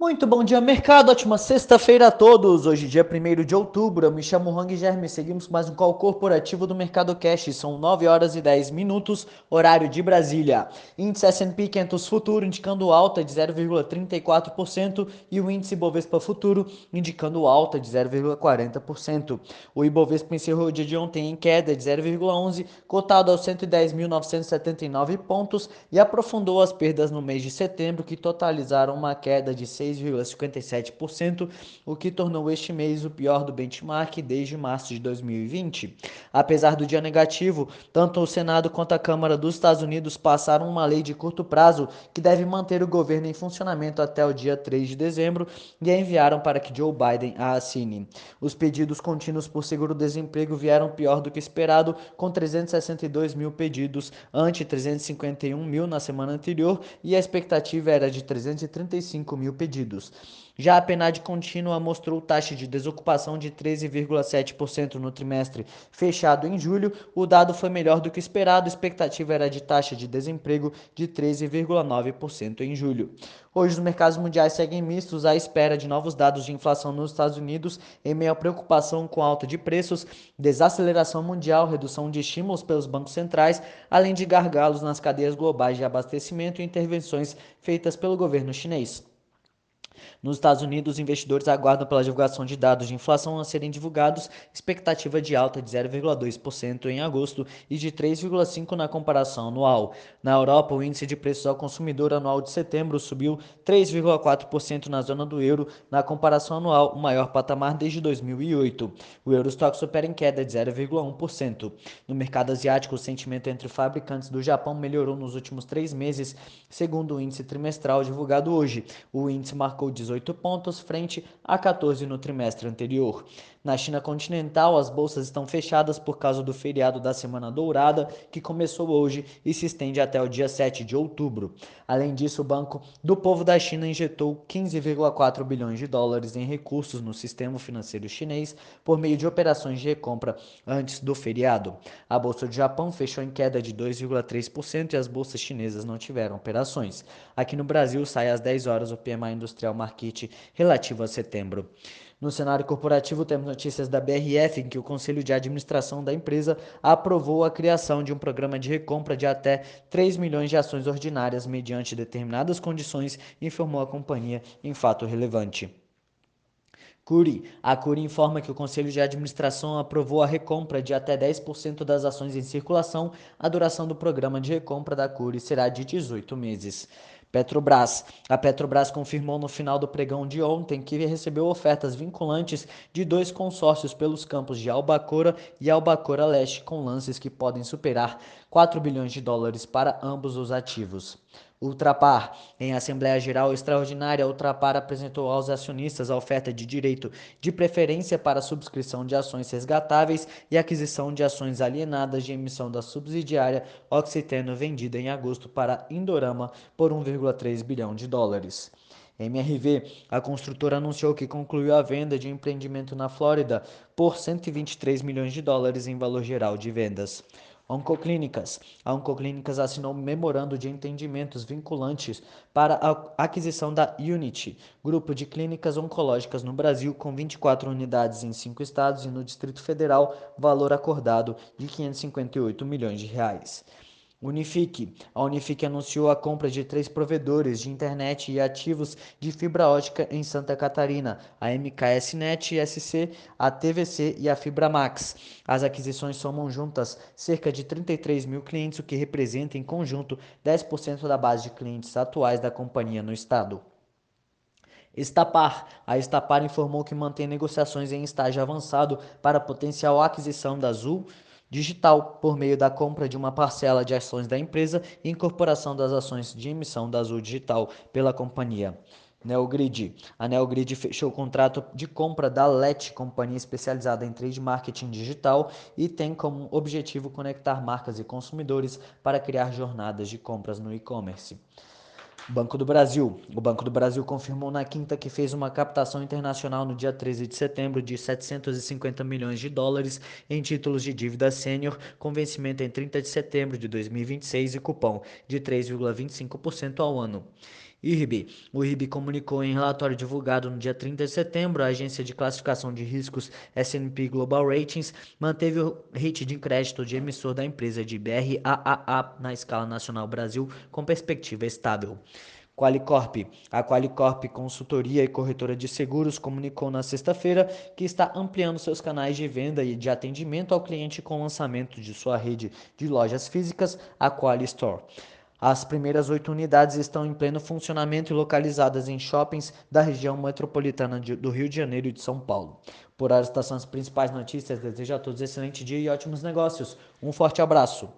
Muito bom dia, mercado. Ótima sexta-feira a todos. Hoje, dia 1 de outubro. Eu me chamo Hang Germe. Seguimos com mais um call corporativo do Mercado Cash. São 9 horas e 10 minutos, horário de Brasília. Índice S&P 500 Futuro indicando alta de 0,34% e o índice Bovespa Futuro indicando alta de 0,40%. O Ibovespa encerrou o dia de ontem em queda de 0,11, cotado aos 110.979 pontos e aprofundou as perdas no mês de setembro, que totalizaram uma queda de 6 6,57%, o que tornou este mês o pior do benchmark desde março de 2020. Apesar do dia negativo, tanto o Senado quanto a Câmara dos Estados Unidos passaram uma lei de curto prazo que deve manter o governo em funcionamento até o dia 3 de dezembro e a enviaram para que Joe Biden a assine. Os pedidos contínuos por seguro-desemprego vieram pior do que esperado, com 362 mil pedidos ante 351 mil na semana anterior e a expectativa era de 335 mil pedidos Já a PNAD contínua mostrou taxa de desocupação de 13,7% no trimestre fechado em julho. O dado foi melhor do que esperado, a expectativa era de taxa de desemprego de 13,9% em julho. Hoje os mercados mundiais seguem mistos à espera de novos dados de inflação nos Estados Unidos, em meio à preocupação com alta de preços, desaceleração mundial, redução de estímulos pelos bancos centrais, além de gargalos nas cadeias globais de abastecimento e intervenções feitas pelo governo chinês. Nos Estados Unidos, os investidores aguardam pela divulgação de dados de inflação a serem divulgados, expectativa de alta de 0,2% em agosto e de 3,5% na comparação anual. Na Europa, o índice de preços ao consumidor anual de setembro subiu 3,4% na zona do euro, na comparação anual, o maior patamar desde 2008. O Eurostox opera em queda de 0,1%. No mercado asiático, o sentimento entre fabricantes do Japão melhorou nos últimos três meses, segundo o índice trimestral divulgado hoje. O índice marcou 18 pontos frente a 14 no trimestre anterior. Na China continental, as bolsas estão fechadas por causa do feriado da Semana Dourada, que começou hoje e se estende até o dia 7 de outubro. Além disso, o Banco do Povo da China injetou 15,4 bilhões de dólares em recursos no sistema financeiro chinês por meio de operações de recompra antes do feriado. A bolsa do Japão fechou em queda de 2,3% e as bolsas chinesas não tiveram operações. Aqui no Brasil, sai às 10 horas o PMI Industrial Market relativo a setembro. No cenário corporativo, temos notícias da BRF, em que o Conselho de Administração da empresa aprovou a criação de um programa de recompra de até 3 milhões de ações ordinárias mediante determinadas condições, informou a companhia em fato relevante. Curi. A Curi informa que o Conselho de Administração aprovou a recompra de até 10% das ações em circulação. A duração do programa de recompra da Curi será de 18 meses. Petrobras. A Petrobras confirmou no final do pregão de ontem que recebeu ofertas vinculantes de dois consórcios pelos campos de Albacora e Albacora Leste, com lances que podem superar 4 bilhões de dólares para ambos os ativos. Ultrapar. Em Assembleia Geral Extraordinária, Ultrapar apresentou aos acionistas a oferta de direito de preferência para subscrição de ações resgatáveis e aquisição de ações alienadas de emissão da subsidiária Oxiteno vendida em agosto para Indorama por 1,3 bilhão de dólares. MRV, a construtora anunciou que concluiu a venda de um empreendimento na Flórida por 123 milhões de dólares em valor geral de vendas. Oncoclínicas. A Oncoclínicas assinou um memorando de entendimentos vinculantes para a aquisição da Unity, grupo de clínicas oncológicas no Brasil, com 24 unidades em cinco estados e no Distrito Federal, valor acordado de 558 milhões de reais. Unifique. A Unifique anunciou a compra de três provedores de internet e ativos de fibra ótica em Santa Catarina, a MKSnet SC, a TVC e a FibraMax. As aquisições somam juntas cerca de 33 mil clientes, o que representa em conjunto 10% da base de clientes atuais da companhia no estado. Estapar. A Estapar informou que mantém negociações em estágio avançado para potencial aquisição da Azul digital por meio da compra de uma parcela de ações da empresa e incorporação das ações de emissão da Azul Digital pela companhia. Neogrid. A Neogrid fechou o contrato de compra da LET, companhia especializada em trade marketing digital, e tem como objetivo conectar marcas e consumidores para criar jornadas de compras no e-commerce. Banco do Brasil. O Banco do Brasil confirmou na quinta que fez uma captação internacional no dia 13 de setembro de 750 milhões de dólares em títulos de dívida sênior, com vencimento em 30 de setembro de 2026 e cupom de 3,25% ao ano. IRB. O IRB comunicou em relatório divulgado no dia 30 de setembro, a agência de classificação de riscos S&P Global Ratings manteve o rate de crédito de emissor da empresa de BRAAA na escala nacional Brasil com perspectiva estável. Qualicorp. A Qualicorp Consultoria e Corretora de Seguros comunicou na sexta-feira que está ampliando seus canais de venda e de atendimento ao cliente com o lançamento de sua rede de lojas físicas, a Quali Store. As primeiras oito unidades estão em pleno funcionamento e localizadas em shoppings da região metropolitana de, do Rio de Janeiro e de São Paulo. Por hora, estas são as principais notícias. Desejo a todos um excelente dia e ótimos negócios. Um forte abraço.